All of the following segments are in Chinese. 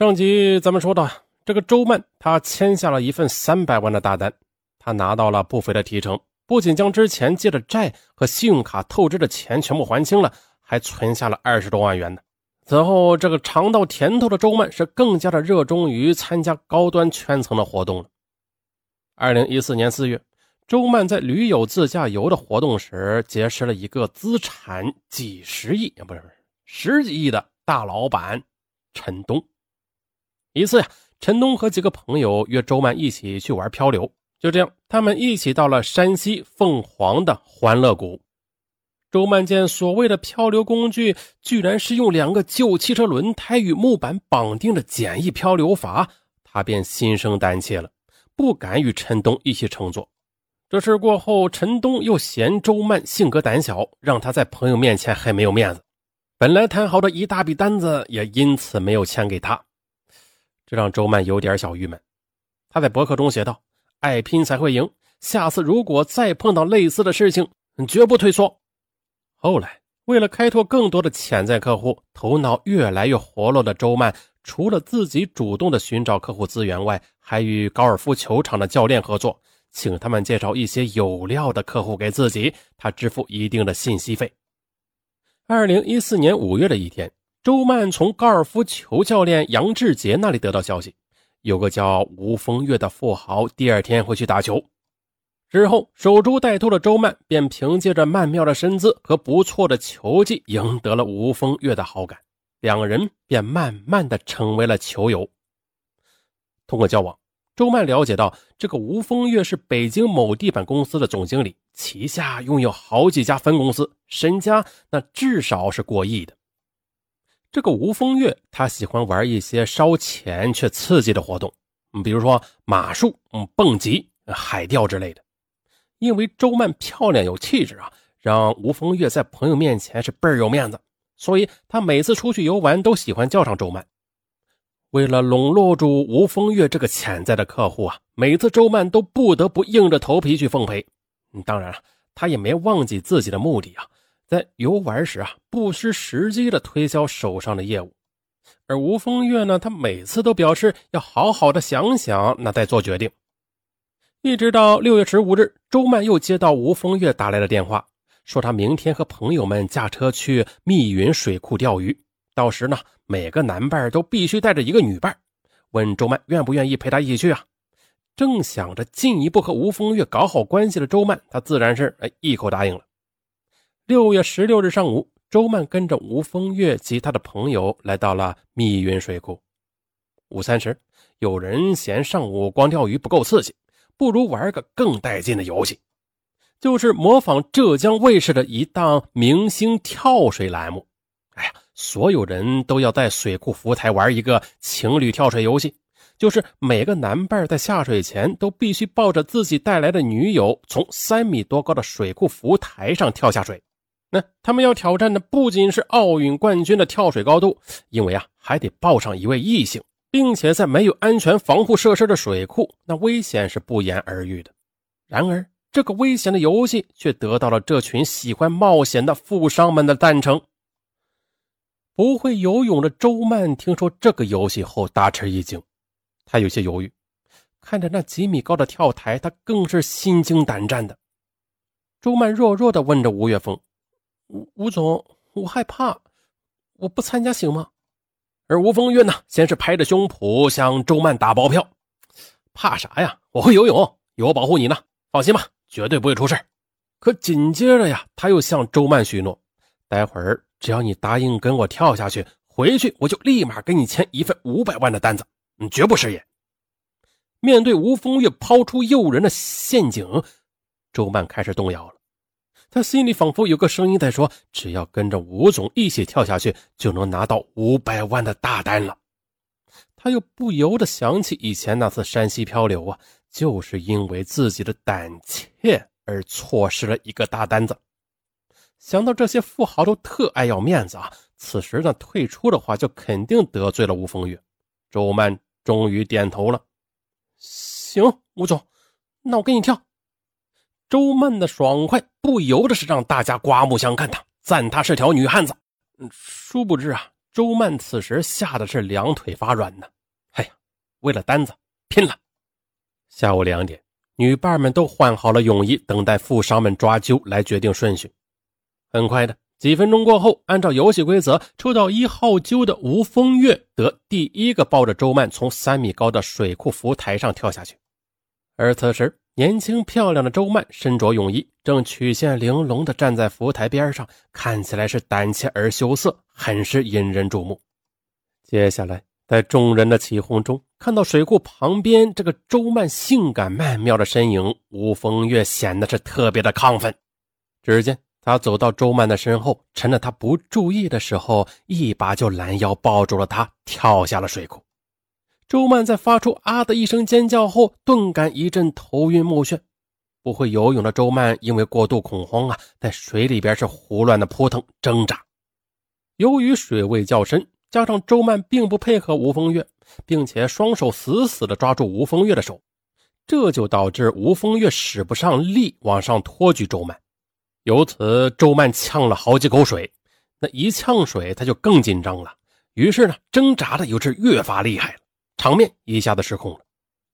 上集咱们说到，这个周曼他签下了一份三百万的大单，他拿到了不菲的提成，不仅将之前借的债和信用卡透支的钱全部还清了，还存下了二十多万元呢。此后，这个尝到甜头的周曼是更加的热衷于参加高端圈层的活动了。二零一四年四月，周曼在驴友自驾游的活动时，结识了一个资产几十亿不是不是十几亿的大老板陈东。一次呀，陈东和几个朋友约周曼一起去玩漂流。就这样，他们一起到了山西凤凰的欢乐谷。周曼见所谓的漂流工具，居然是用两个旧汽车轮胎与木板绑定的简易漂流筏，他便心生胆怯了，不敢与陈东一起乘坐。这事过后，陈东又嫌周曼性格胆小，让他在朋友面前很没有面子。本来谈好的一大笔单子，也因此没有签给他。这让周曼有点小郁闷。他在博客中写道：“爱拼才会赢，下次如果再碰到类似的事情，绝不退缩。”后来，为了开拓更多的潜在客户，头脑越来越活络的周曼，除了自己主动的寻找客户资源外，还与高尔夫球场的教练合作，请他们介绍一些有料的客户给自己，他支付一定的信息费。二零一四年五月的一天。周曼从高尔夫球教练杨志杰那里得到消息，有个叫吴风月的富豪第二天会去打球。之后守株待兔的周曼便凭借着曼妙的身姿和不错的球技赢得了吴风月的好感，两人便慢慢的成为了球友。通过交往，周曼了解到这个吴风月是北京某地板公司的总经理，旗下拥有好几家分公司，身家那至少是过亿的。这个吴风月，他喜欢玩一些烧钱却刺激的活动，比如说马术、嗯，蹦极、海钓之类的。因为周曼漂亮有气质啊，让吴风月在朋友面前是倍儿有面子，所以他每次出去游玩都喜欢叫上周曼。为了笼络住吴风月这个潜在的客户啊，每次周曼都不得不硬着头皮去奉陪。当然了，他也没忘记自己的目的啊。在游玩时啊，不失时机的推销手上的业务，而吴风月呢，他每次都表示要好好的想想，那再做决定。一直到六月十五日，周曼又接到吴风月打来的电话，说他明天和朋友们驾车去密云水库钓鱼，到时呢，每个男伴都必须带着一个女伴，问周曼愿不愿意陪他一起去啊？正想着进一步和吴风月搞好关系的周曼，他自然是哎一口答应了。六月十六日上午，周曼跟着吴风月及他的朋友来到了密云水库。午餐时，有人嫌上午光钓鱼不够刺激，不如玩个更带劲的游戏，就是模仿浙江卫视的一档明星跳水栏目。哎呀，所有人都要在水库浮台玩一个情侣跳水游戏，就是每个男伴在下水前都必须抱着自己带来的女友，从三米多高的水库浮台上跳下水。那他们要挑战的不仅是奥运冠军的跳水高度，因为啊还得抱上一位异性，并且在没有安全防护设施的水库，那危险是不言而喻的。然而，这个危险的游戏却得到了这群喜欢冒险的富商们的赞成。不会游泳的周曼听说这个游戏后大吃一惊，他有些犹豫，看着那几米高的跳台，他更是心惊胆战的。周曼弱弱的问着吴月峰。吴吴总，我害怕，我不参加行吗？而吴风月呢，先是拍着胸脯向周曼打包票：“怕啥呀？我会游泳，有我保护你呢，放心吧，绝对不会出事。”可紧接着呀，他又向周曼许诺：“待会儿只要你答应跟我跳下去，回去我就立马给你签一份五百万的单子，你绝不食言。”面对吴风月抛出诱人的陷阱，周曼开始动摇了。他心里仿佛有个声音在说：“只要跟着吴总一起跳下去，就能拿到五百万的大单了。”他又不由得想起以前那次山西漂流啊，就是因为自己的胆怯而错失了一个大单子。想到这些富豪都特爱要面子啊，此时呢退出的话，就肯定得罪了吴风月。周曼终于点头了：“行，吴总，那我跟你跳。”周曼的爽快不由得是让大家刮目相看，的赞她是条女汉子。殊不知啊，周曼此时吓得是两腿发软呢。哎呀，为了单子拼了！下午两点，女伴们都换好了泳衣，等待富商们抓阄来决定顺序。很快的，几分钟过后，按照游戏规则，抽到一号阄的吴风月得第一个抱着周曼从三米高的水库浮台上跳下去。而此时，年轻漂亮的周曼身着泳衣，正曲线玲珑地站在浮台边上，看起来是胆怯而羞涩，很是引人注目。接下来，在众人的起哄中，看到水库旁边这个周曼性感曼妙的身影，吴风月显得是特别的亢奋。只见他走到周曼的身后，趁着她不注意的时候，一把就拦腰抱住了她，跳下了水库。周曼在发出“啊”的一声尖叫后，顿感一阵头晕目眩。不会游泳的周曼因为过度恐慌啊，在水里边是胡乱的扑腾挣扎。由于水位较深，加上周曼并不配合吴风月，并且双手死死的抓住吴风月的手，这就导致吴风月使不上力往上托举周曼。由此，周曼呛了好几口水。那一呛水，他就更紧张了，于是呢，挣扎的又是越发厉害了。场面一下子失控了，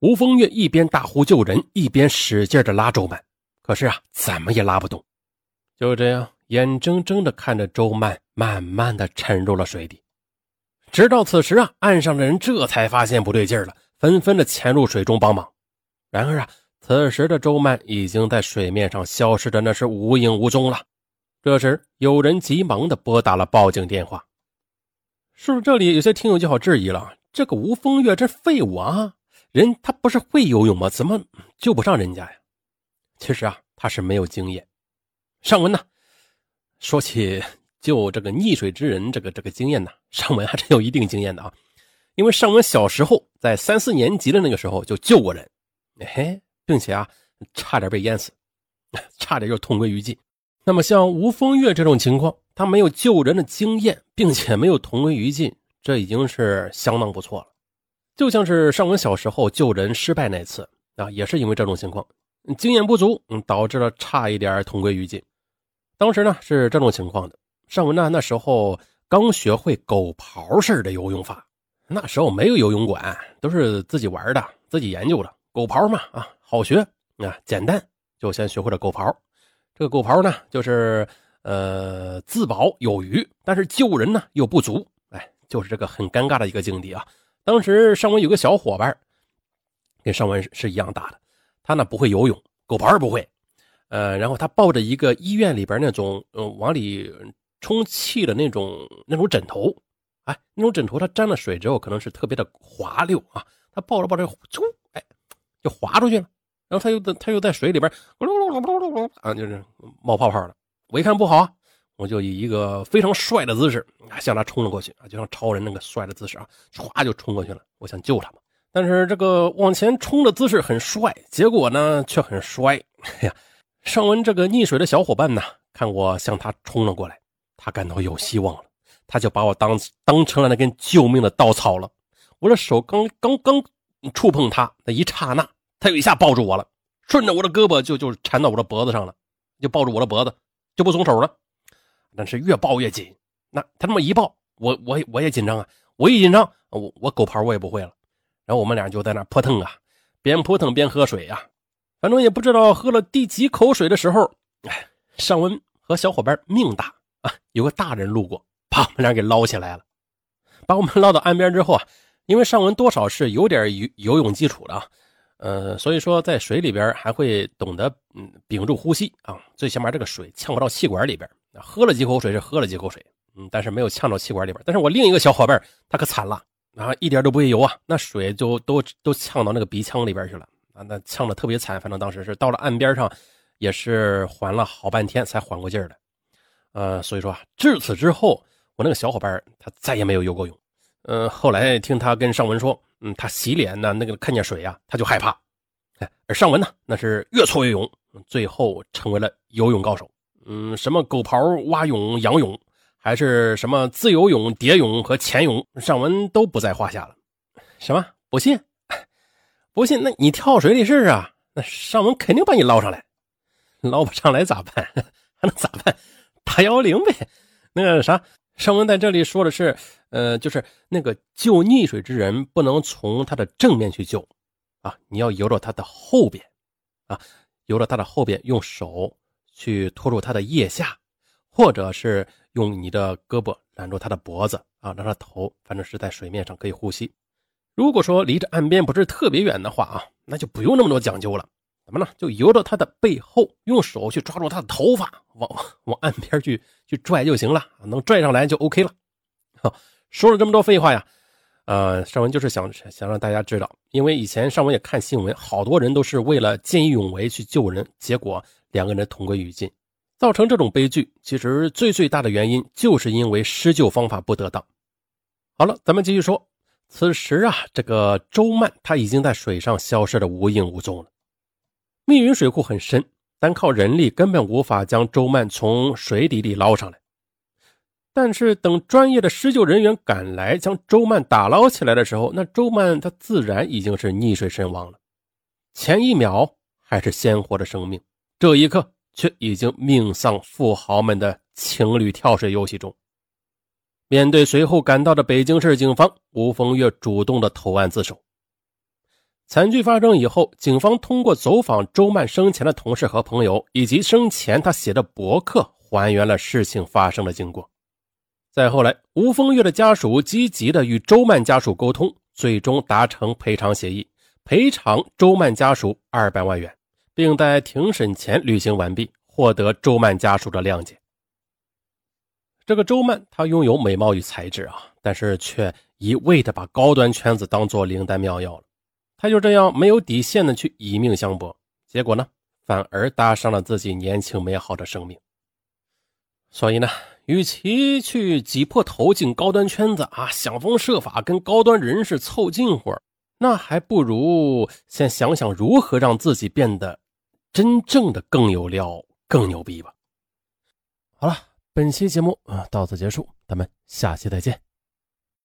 吴风月一边大呼救人，一边使劲的拉周曼，可是啊，怎么也拉不动。就这样，眼睁睁的看着周曼慢慢的沉入了水底。直到此时啊，岸上的人这才发现不对劲了，纷纷的潜入水中帮忙。然而啊，此时的周曼已经在水面上消失的那是无影无踪了。这时，有人急忙的拨打了报警电话。是不是这里有些听友就好质疑了？这个吴风月这废物啊，人他不是会游泳吗？怎么救不上人家呀？其实啊，他是没有经验。尚文呢，说起救这个溺水之人这个这个经验呢，尚文还真有一定经验的啊。因为尚文小时候在三四年级的那个时候就救过人，嘿，并且啊，差点被淹死，差点就同归于尽。那么像吴风月这种情况，他没有救人的经验，并且没有同归于尽。这已经是相当不错了，就像是尚文小时候救人失败那次啊，也是因为这种情况，经验不足，嗯，导致了差一点同归于尽。当时呢是这种情况的，尚文呢那时候刚学会狗刨式的游泳法，那时候没有游泳馆，都是自己玩的，自己研究的。狗刨嘛啊，好学啊，简单，就先学会了狗刨。这个狗刨呢，就是呃自保有余，但是救人呢又不足。就是这个很尴尬的一个境地啊！当时尚文有个小伙伴，跟尚文是一样大的，他呢不会游泳，狗刨不会，呃，然后他抱着一个医院里边那种嗯往里充气的那种那种枕头，哎，那种枕头它沾了水之后可能是特别的滑溜啊，他抱着抱着，就哎就滑出去了，然后他又在他又在水里边啊就是冒泡泡了，我一看不好。我就以一个非常帅的姿势向他冲了过去啊，就像超人那个帅的姿势啊，唰就冲过去了。我想救他嘛，但是这个往前冲的姿势很帅，结果呢却很衰。哎呀，上文这个溺水的小伙伴呢，看我向他冲了过来，他感到有希望了，他就把我当当成了那根救命的稻草了。我的手刚刚刚触碰他那一刹那，他又一下抱住我了，顺着我的胳膊就就缠到我的脖子上了，就抱住我的脖子，就不松手了。但是越抱越紧，那他这么一抱，我我我也紧张啊！我一紧张，我我狗刨我也不会了。然后我们俩就在那扑腾啊，边扑腾边喝水啊，反正也不知道喝了第几口水的时候，哎，尚文和小伙伴命大啊，有个大人路过，把我们俩给捞起来了。把我们 捞到岸边之后啊，因为尚文多少是有点游游泳基础的啊，呃，所以说在水里边还会懂得嗯屏住呼吸啊，最起码这个水呛不到气管里边。喝了几口水是喝了几口水，嗯，但是没有呛到气管里边。但是我另一个小伙伴他可惨了啊，一点都不会游啊，那水就都都呛到那个鼻腔里边去了啊，那呛的特别惨。反正当时是到了岸边上，也是缓了好半天才缓过劲儿来。呃，所以说啊至此之后，我那个小伙伴他再也没有游过泳。嗯，后来听他跟尚文说，嗯，他洗脸呢，那个看见水啊，他就害怕。哎，而尚文呢，那是越挫越勇，最后成为了游泳高手。嗯，什么狗刨、蛙泳、仰泳，还是什么自由泳、蝶泳和潜泳，尚文都不在话下了。什么？不信？不信？那你跳水里试试啊！那尚文肯定把你捞上来。捞不上来咋办？还能咋办？打幺幺零呗。那个啥，上文在这里说的是，呃，就是那个救溺水之人不能从他的正面去救，啊，你要游到他的后边，啊，游到他的后边，用手去拖住他的腋下，或者是用你的胳膊揽住他的脖子，啊，让他头反正是在水面上可以呼吸。如果说离着岸边不是特别远的话啊，那就不用那么多讲究了。怎么呢？就游到他的背后，用手去抓住他的头发，往 往岸边去去拽就行了，能拽上来就 OK 了。说了这么多废话呀，呃，尚文就是想想让大家知道，因为以前尚文也看新闻，好多人都是为了见义勇为去救人，结果两个人同归于尽，造成这种悲剧。其实最最大的原因就是因为施救方法不得当。好了，咱们继续说，此时啊，这个周曼他已经在水上消失的无影无踪了。密云水库很深，单靠人力根本无法将周曼从水底里捞上来。但是等专业的施救人员赶来将周曼打捞起来的时候，那周曼他自然已经是溺水身亡了。前一秒还是鲜活的生命，这一刻却已经命丧富豪们的情侣跳水游戏中。面对随后赶到的北京市警方，吴风月主动的投案自首。惨剧发生以后，警方通过走访周曼生前的同事和朋友，以及生前他写的博客，还原了事情发生的经过。再后来，吴风月的家属积极的与周曼家属沟通，最终达成赔偿协议，赔偿周曼家属二百万元，并在庭审前履行完毕，获得周曼家属的谅解。这个周曼，她拥有美貌与才智啊，但是却一味的把高端圈子当做灵丹妙药了。他就这样没有底线的去以命相搏，结果呢，反而搭上了自己年轻美好的生命。所以呢，与其去挤破头进高端圈子啊，想方设法跟高端人士凑近乎，那还不如先想想如何让自己变得真正的更有料、更牛逼吧。好了，本期节目啊到此结束，咱们下期再见。